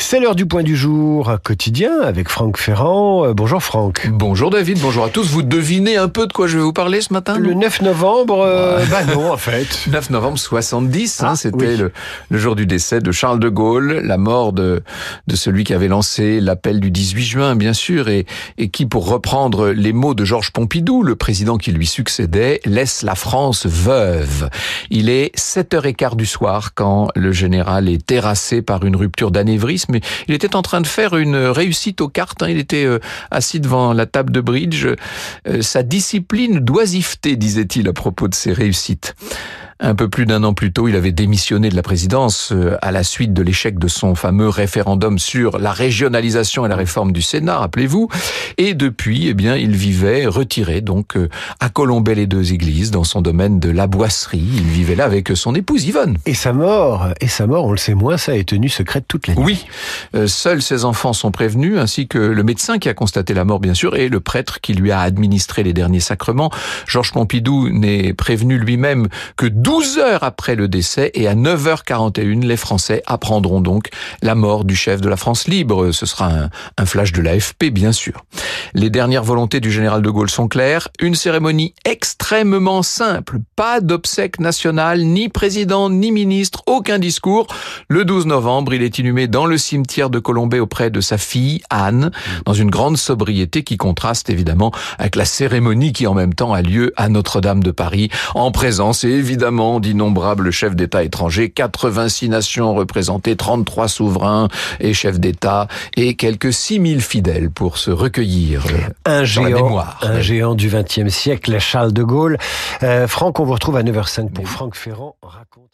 C'est l'heure du point du jour quotidien avec Franck Ferrand. Euh, bonjour Franck. Bonjour David, bonjour à tous. Vous devinez un peu de quoi je vais vous parler ce matin Le 9 novembre, euh, bah non en fait. 9 novembre 70, hein, Ah, c'était oui. le, le jour du décès de Charles de Gaulle, la mort de, de celui qui avait lancé l'appel du 18 juin, bien sûr, et, et qui, pour reprendre les mots de Georges Pompidou, le président qui lui succédait, laisse la France veuve. Il est 7h15 du soir quand le général est terrassé par une rupture d'anévrisme. Mais il était en train de faire une réussite aux cartes. hein. Il était euh, assis devant la table de bridge. Euh, sa discipline d'oisiveté, disait-il à propos de ses réussites. Un peu plus d'un an plus tôt, il avait démissionné de la présidence euh, à la suite de l'échec de son fameux référendum sur la régionalisation et la réforme du Sénat, rappelez-vous. Et depuis, eh bien, il vivait retiré donc euh, à Colombey-les-Deux-Églises, dans son domaine de la boisserie. Il vivait là avec son épouse Yvonne. Et sa mort, et sa mort, on le sait moins, ça est tenu secrète toute la nuit. Oui, Euh, seuls ses enfants sont prévenus, ainsi que le médecin qui a constaté la mort, bien sûr, et le prêtre qui lui a administré les derniers sacrements. Georges Pompidou n'est prévenu lui-même que 12 heures après le décès, et à 9h41, les Français apprendront donc la mort du chef de la France libre. Ce sera un, flash de l'AFP, bien sûr. Les dernières volontés du général de Gaulle sont claires. Une cérémonie extrêmement simple. Pas d'obsèques nationales, ni président, ni ministre, aucun discours. Le 12 novembre, il est inhumé dans le cimetière de Colombey auprès de sa fille, Anne, dans une grande sobriété qui contraste évidemment avec la cérémonie qui en même temps a lieu à Notre-Dame de Paris, en présence évidemment d'innombrables chefs d'État étrangers, 86 nations représentées, 33 souverains et chefs d'État, et quelques 6000 fidèles pour se recueillir Un sur la géant, mémoire. un géant du XXe siècle, Charles de Gaulle. Euh, Franck, on vous retrouve à 9h05 pour Franck Ferrand raconte.